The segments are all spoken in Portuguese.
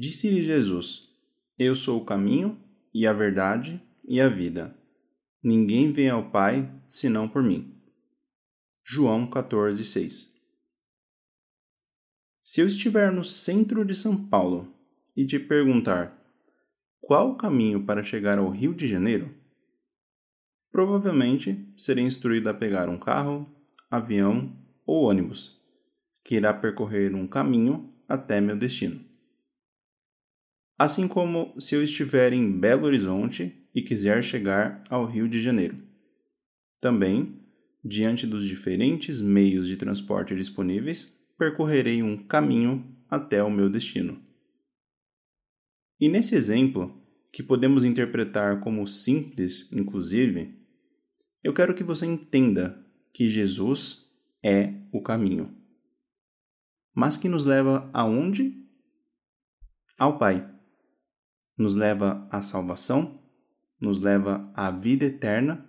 Disse-lhe Jesus: Eu sou o caminho e a verdade e a vida. Ninguém vem ao Pai senão por mim. João 14, 6 Se eu estiver no centro de São Paulo e te perguntar qual o caminho para chegar ao Rio de Janeiro, provavelmente serei instruído a pegar um carro, avião ou ônibus, que irá percorrer um caminho até meu destino. Assim como se eu estiver em Belo Horizonte e quiser chegar ao Rio de Janeiro. Também, diante dos diferentes meios de transporte disponíveis, percorrerei um caminho até o meu destino. E nesse exemplo, que podemos interpretar como simples, inclusive, eu quero que você entenda que Jesus é o caminho. Mas que nos leva aonde? Ao Pai nos leva à salvação, nos leva à vida eterna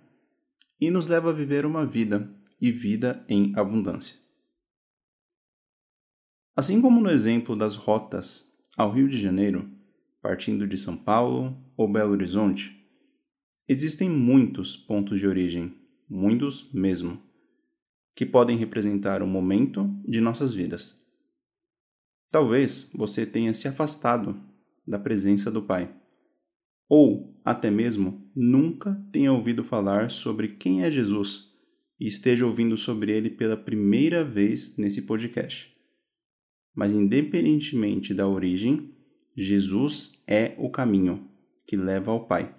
e nos leva a viver uma vida e vida em abundância. Assim como no exemplo das rotas ao Rio de Janeiro, partindo de São Paulo ou Belo Horizonte, existem muitos pontos de origem, muitos mesmo, que podem representar o momento de nossas vidas. Talvez você tenha se afastado da presença do Pai. Ou, até mesmo, nunca tenha ouvido falar sobre quem é Jesus e esteja ouvindo sobre ele pela primeira vez nesse podcast. Mas, independentemente da origem, Jesus é o caminho que leva ao Pai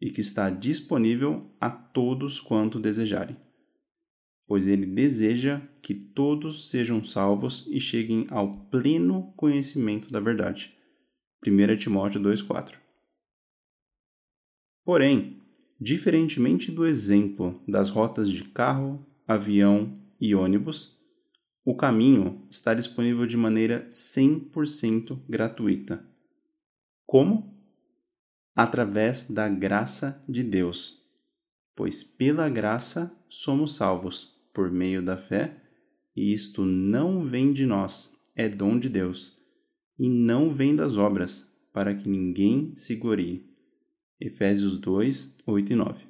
e que está disponível a todos quanto desejarem, pois ele deseja que todos sejam salvos e cheguem ao pleno conhecimento da verdade. 1 Timóteo 2,4. Porém, diferentemente do exemplo das rotas de carro, avião e ônibus, o caminho está disponível de maneira 100% gratuita. Como? Através da graça de Deus. Pois pela graça somos salvos, por meio da fé, e isto não vem de nós, é dom de Deus e não vem das obras, para que ninguém se glorie. Efésios 2, 8 e 9.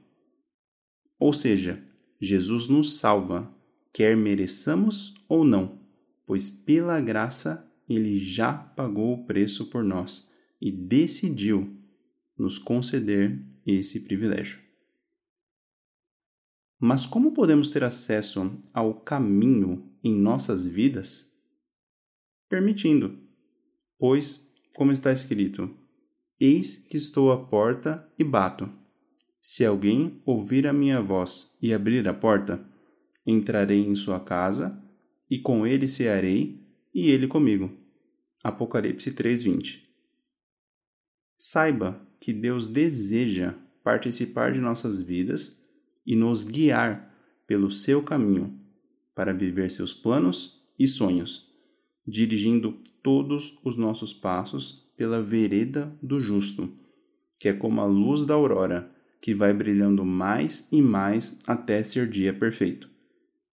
Ou seja, Jesus nos salva, quer mereçamos ou não, pois pela graça ele já pagou o preço por nós e decidiu nos conceder esse privilégio. Mas como podemos ter acesso ao caminho em nossas vidas? Permitindo Pois, como está escrito: Eis que estou à porta e bato. Se alguém ouvir a minha voz e abrir a porta, entrarei em sua casa e com ele cearei e ele comigo. Apocalipse 3:20. Saiba que Deus deseja participar de nossas vidas e nos guiar pelo seu caminho para viver seus planos e sonhos dirigindo todos os nossos passos pela vereda do justo, que é como a luz da aurora, que vai brilhando mais e mais até ser dia perfeito.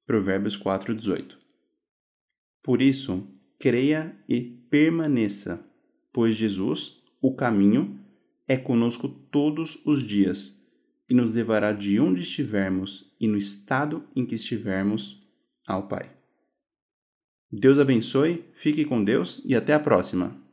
Provérbios 4:18. Por isso, creia e permaneça, pois Jesus, o caminho, é conosco todos os dias e nos levará de onde estivermos e no estado em que estivermos ao Pai. Deus abençoe, fique com Deus e até a próxima!